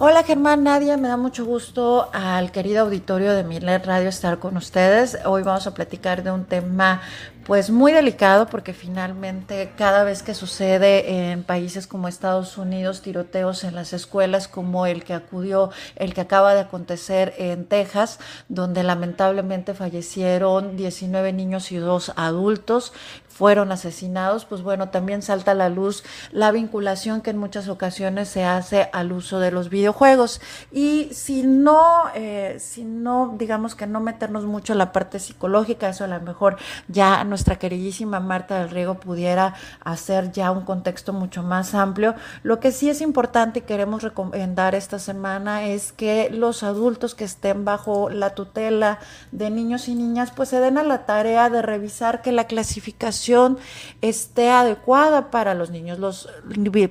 Hola Germán, Nadia, me da mucho gusto al querido auditorio de Milet Radio estar con ustedes. Hoy vamos a platicar de un tema pues muy delicado porque finalmente cada vez que sucede en países como Estados Unidos tiroteos en las escuelas como el que acudió, el que acaba de acontecer en Texas, donde lamentablemente fallecieron 19 niños y dos adultos, fueron asesinados, pues bueno, también salta a la luz la vinculación que en muchas ocasiones se hace al uso de los videojuegos. Y si no, eh, si no, digamos que no meternos mucho en la parte psicológica, eso a lo mejor ya nuestra queridísima Marta del Riego pudiera hacer ya un contexto mucho más amplio. Lo que sí es importante y queremos recomendar esta semana es que los adultos que estén bajo la tutela de niños y niñas, pues se den a la tarea de revisar que la clasificación esté adecuada para los niños. Los,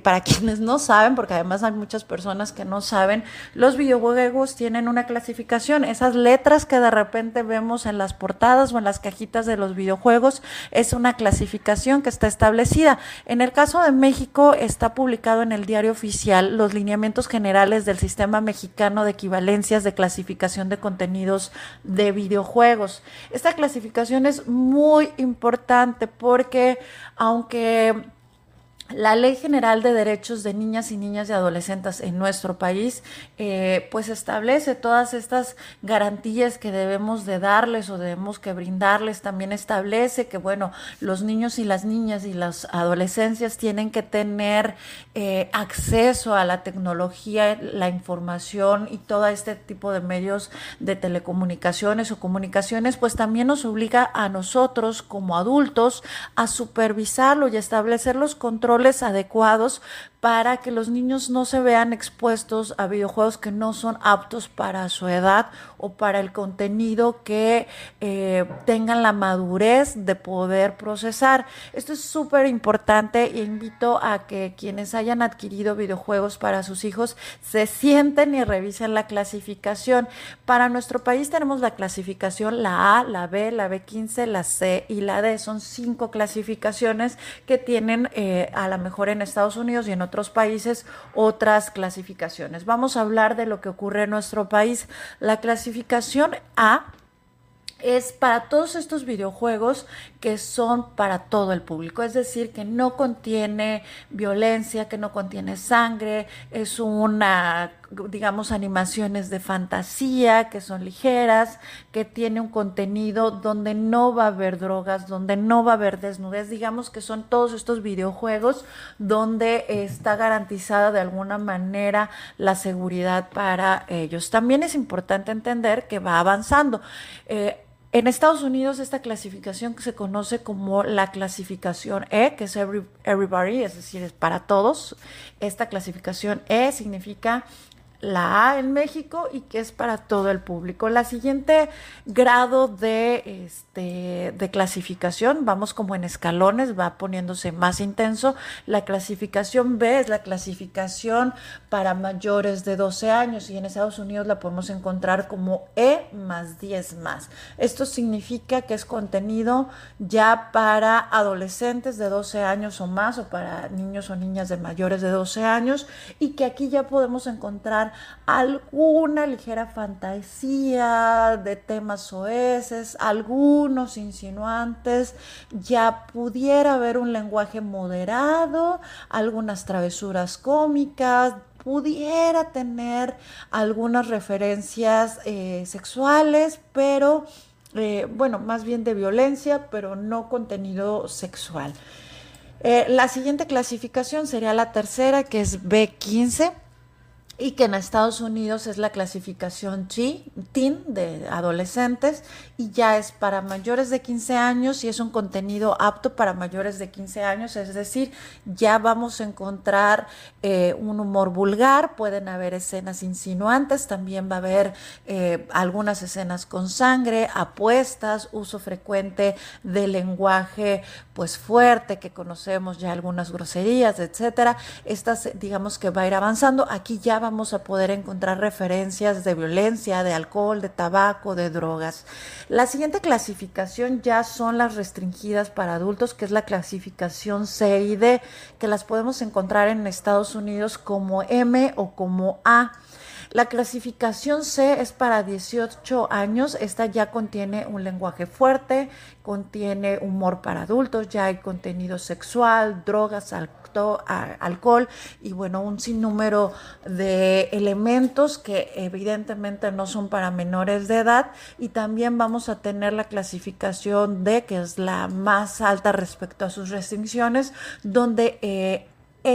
para quienes no saben, porque además hay muchas personas que no saben, los videojuegos tienen una clasificación. Esas letras que de repente vemos en las portadas o en las cajitas de los videojuegos es una clasificación que está establecida. En el caso de México está publicado en el diario oficial los lineamientos generales del sistema mexicano de equivalencias de clasificación de contenidos de videojuegos. Esta clasificación es muy importante porque aunque la Ley General de Derechos de Niñas y Niñas y Adolescentes en nuestro país, eh, pues establece todas estas garantías que debemos de darles o debemos que brindarles. También establece que, bueno, los niños y las niñas y las adolescencias tienen que tener eh, acceso a la tecnología, la información y todo este tipo de medios de telecomunicaciones o comunicaciones, pues también nos obliga a nosotros como adultos a supervisarlo y establecer los controles adecuados para que los niños no se vean expuestos a videojuegos que no son aptos para su edad o para el contenido que eh, tengan la madurez de poder procesar. Esto es súper importante e invito a que quienes hayan adquirido videojuegos para sus hijos se sienten y revisen la clasificación. Para nuestro país tenemos la clasificación la A, la B, la B15, la C y la D. Son cinco clasificaciones que tienen eh, a lo mejor en Estados Unidos y en otros países otras clasificaciones. Vamos a hablar de lo que ocurre en nuestro país. La clasificación A es para todos estos videojuegos que son para todo el público, es decir, que no contiene violencia, que no contiene sangre, es una, digamos, animaciones de fantasía, que son ligeras, que tiene un contenido donde no va a haber drogas, donde no va a haber desnudez, digamos que son todos estos videojuegos donde está garantizada de alguna manera la seguridad para ellos. También es importante entender que va avanzando. Eh, en Estados Unidos esta clasificación se conoce como la clasificación E, que es everybody, es decir, es para todos. Esta clasificación E significa la A en México y que es para todo el público. La siguiente grado de, este, de clasificación, vamos como en escalones, va poniéndose más intenso. La clasificación B es la clasificación para mayores de 12 años y en Estados Unidos la podemos encontrar como E más 10 más. Esto significa que es contenido ya para adolescentes de 12 años o más o para niños o niñas de mayores de 12 años y que aquí ya podemos encontrar alguna ligera fantasía de temas oeces, algunos insinuantes, ya pudiera haber un lenguaje moderado, algunas travesuras cómicas, pudiera tener algunas referencias eh, sexuales, pero eh, bueno, más bien de violencia, pero no contenido sexual. Eh, la siguiente clasificación sería la tercera, que es B15 y que en Estados Unidos es la clasificación T, teen de adolescentes y ya es para mayores de 15 años y es un contenido apto para mayores de 15 años, es decir, ya vamos a encontrar eh, un humor vulgar, pueden haber escenas insinuantes, también va a haber eh, algunas escenas con sangre, apuestas, uso frecuente de lenguaje pues fuerte que conocemos ya algunas groserías, etcétera. Estas digamos que va a ir avanzando, aquí ya va vamos a poder encontrar referencias de violencia, de alcohol, de tabaco, de drogas. La siguiente clasificación ya son las restringidas para adultos, que es la clasificación C y D, que las podemos encontrar en Estados Unidos como M o como A. La clasificación C es para 18 años. Esta ya contiene un lenguaje fuerte, contiene humor para adultos, ya hay contenido sexual, drogas, alcohol y bueno, un sinnúmero de elementos que evidentemente no son para menores de edad y también vamos a tener la clasificación D, que es la más alta respecto a sus restricciones, donde eh,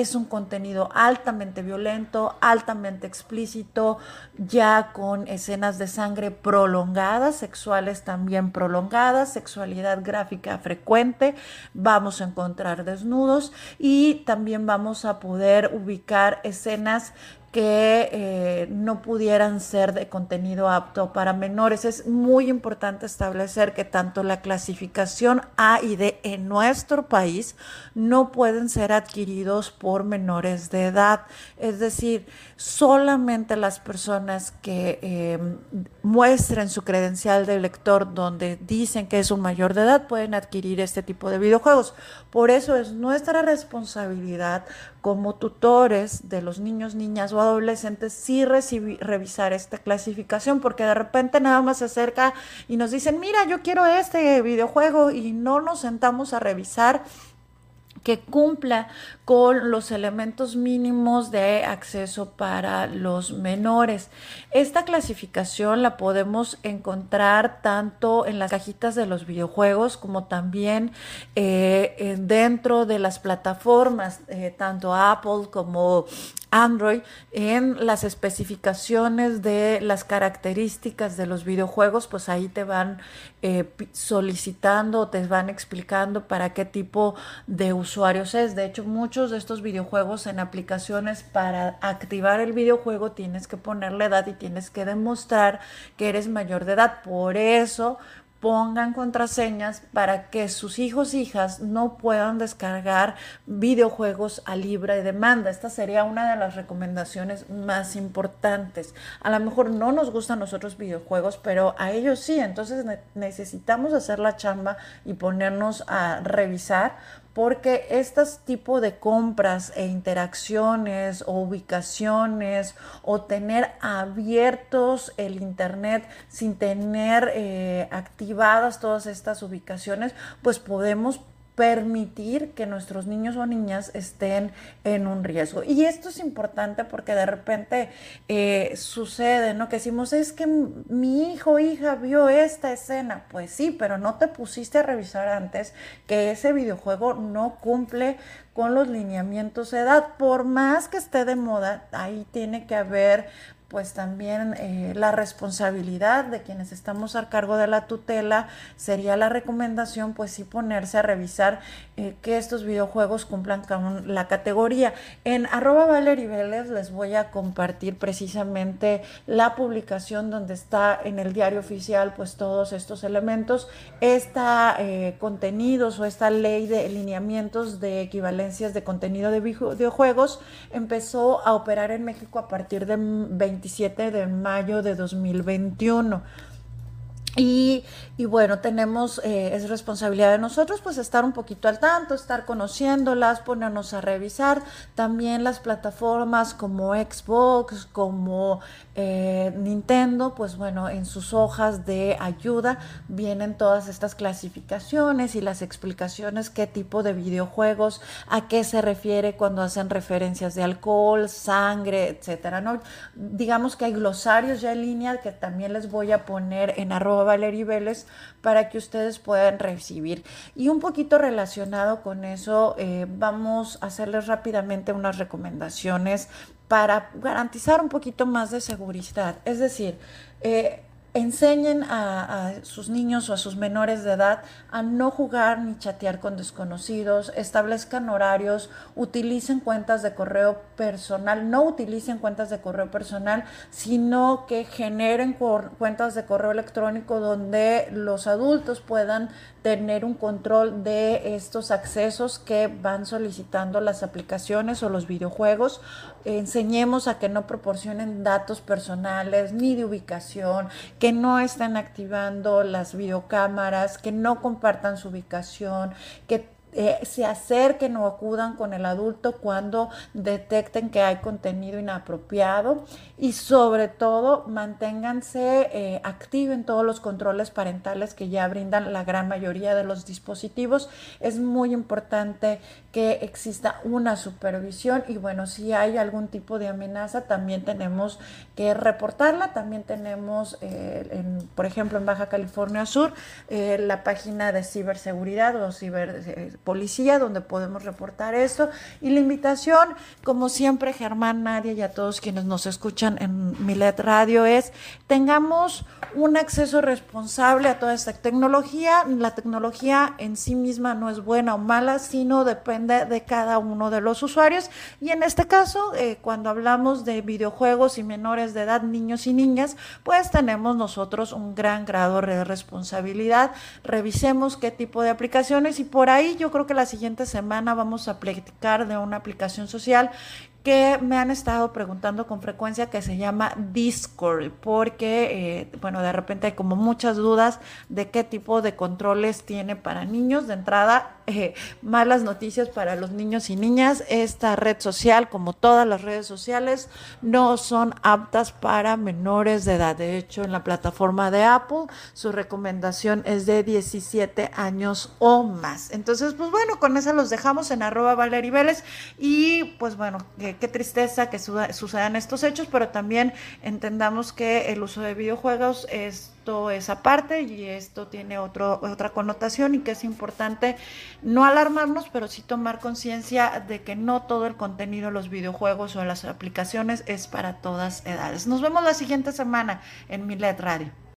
es un contenido altamente violento, altamente explícito, ya con escenas de sangre prolongadas, sexuales también prolongadas, sexualidad gráfica frecuente, vamos a encontrar desnudos y también vamos a poder ubicar escenas que eh, no pudieran ser de contenido apto para menores. Es muy importante establecer que tanto la clasificación A y D en nuestro país no pueden ser adquiridos por menores de edad. Es decir, solamente las personas que eh, muestren su credencial de lector donde dicen que es un mayor de edad pueden adquirir este tipo de videojuegos. Por eso es nuestra responsabilidad como tutores de los niños, niñas o adolescentes sí revisar esta clasificación, porque de repente nada más se acerca y nos dicen, mira, yo quiero este videojuego y no nos sentamos a revisar que cumpla con los elementos mínimos de acceso para los menores. Esta clasificación la podemos encontrar tanto en las cajitas de los videojuegos como también eh, dentro de las plataformas, eh, tanto Apple como Android en las especificaciones de las características de los videojuegos, pues ahí te van eh, solicitando, te van explicando para qué tipo de usuarios es. De hecho, muchos de estos videojuegos en aplicaciones para activar el videojuego tienes que ponerle edad y tienes que demostrar que eres mayor de edad. Por eso pongan contraseñas para que sus hijos hijas no puedan descargar videojuegos a libre demanda. Esta sería una de las recomendaciones más importantes. A lo mejor no nos gustan nosotros videojuegos, pero a ellos sí. Entonces necesitamos hacer la chamba y ponernos a revisar porque estos tipos de compras e interacciones o ubicaciones o tener abiertos el internet sin tener eh, activadas todas estas ubicaciones, pues podemos permitir que nuestros niños o niñas estén en un riesgo. Y esto es importante porque de repente eh, sucede, ¿no? Que decimos, es que mi hijo o hija vio esta escena. Pues sí, pero no te pusiste a revisar antes que ese videojuego no cumple con los lineamientos de edad. Por más que esté de moda, ahí tiene que haber pues también eh, la responsabilidad de quienes estamos a cargo de la tutela sería la recomendación pues sí ponerse a revisar eh, que estos videojuegos cumplan con la categoría. En arroba Valerie Vélez les voy a compartir precisamente la publicación donde está en el diario oficial pues todos estos elementos, esta eh, contenidos o esta ley de lineamientos de equivalencias de contenido de videojuegos empezó a operar en México a partir de 20 27 de mayo de 2021. Y, bueno, tenemos, eh, es responsabilidad de nosotros pues estar un poquito al tanto, estar conociéndolas, ponernos a revisar. También las plataformas como Xbox, como eh, Nintendo, pues bueno, en sus hojas de ayuda vienen todas estas clasificaciones y las explicaciones, qué tipo de videojuegos, a qué se refiere cuando hacen referencias de alcohol, sangre, etcétera, ¿no? Digamos que hay glosarios ya en línea que también les voy a poner en arroba Valerie Vélez para que ustedes puedan recibir. Y un poquito relacionado con eso, eh, vamos a hacerles rápidamente unas recomendaciones para garantizar un poquito más de seguridad. Es decir, eh, enseñen a, sus niños o a sus menores de edad a no jugar ni chatear con desconocidos, establezcan horarios, utilicen cuentas de correo personal, no utilicen cuentas de correo personal, sino que generen cuentas de correo electrónico donde los adultos puedan tener un control de estos accesos que van solicitando las aplicaciones o los videojuegos. Enseñemos a que no proporcionen datos personales ni de ubicación, que no estén activando las videocámaras, que no compartan su ubicación, que eh, se acerquen o acudan con el adulto cuando detecten que hay contenido inapropiado y sobre todo manténganse eh, activen todos los controles parentales que ya brindan la gran mayoría de los dispositivos. Es muy importante que exista una supervisión y bueno, si hay algún tipo de amenaza también tenemos que reportarla. También tenemos, eh, por ejemplo, en Baja California Sur, la página de ciberseguridad o ciber policía donde podemos reportar esto. Y la invitación, como siempre, Germán, Nadia y a todos quienes nos escuchan en Milet Radio es tengamos un acceso responsable a toda esta tecnología. La tecnología en sí misma no es buena o mala, sino depende de cada uno de los usuarios. Y en este caso, eh, cuando hablamos de videojuegos y menores de edad, niños y niñas, pues tenemos nosotros un gran grado de responsabilidad. Revisemos qué tipo de aplicaciones y por ahí yo creo que la siguiente semana vamos a platicar de una aplicación social que me han estado preguntando con frecuencia que se llama Discord, porque, eh, bueno, de repente hay como muchas dudas de qué tipo de controles tiene para niños. De entrada, eh, malas noticias para los niños y niñas. Esta red social, como todas las redes sociales, no son aptas para menores de edad. De hecho, en la plataforma de Apple, su recomendación es de 17 años o más. Entonces, pues bueno, con eso los dejamos en arroba Valerie Vélez y pues bueno, qué tristeza que sucedan estos hechos, pero también entendamos que el uso de videojuegos esto es aparte y esto tiene otro, otra connotación y que es importante no alarmarnos, pero sí tomar conciencia de que no todo el contenido de los videojuegos o las aplicaciones es para todas edades. Nos vemos la siguiente semana en Milet Radio.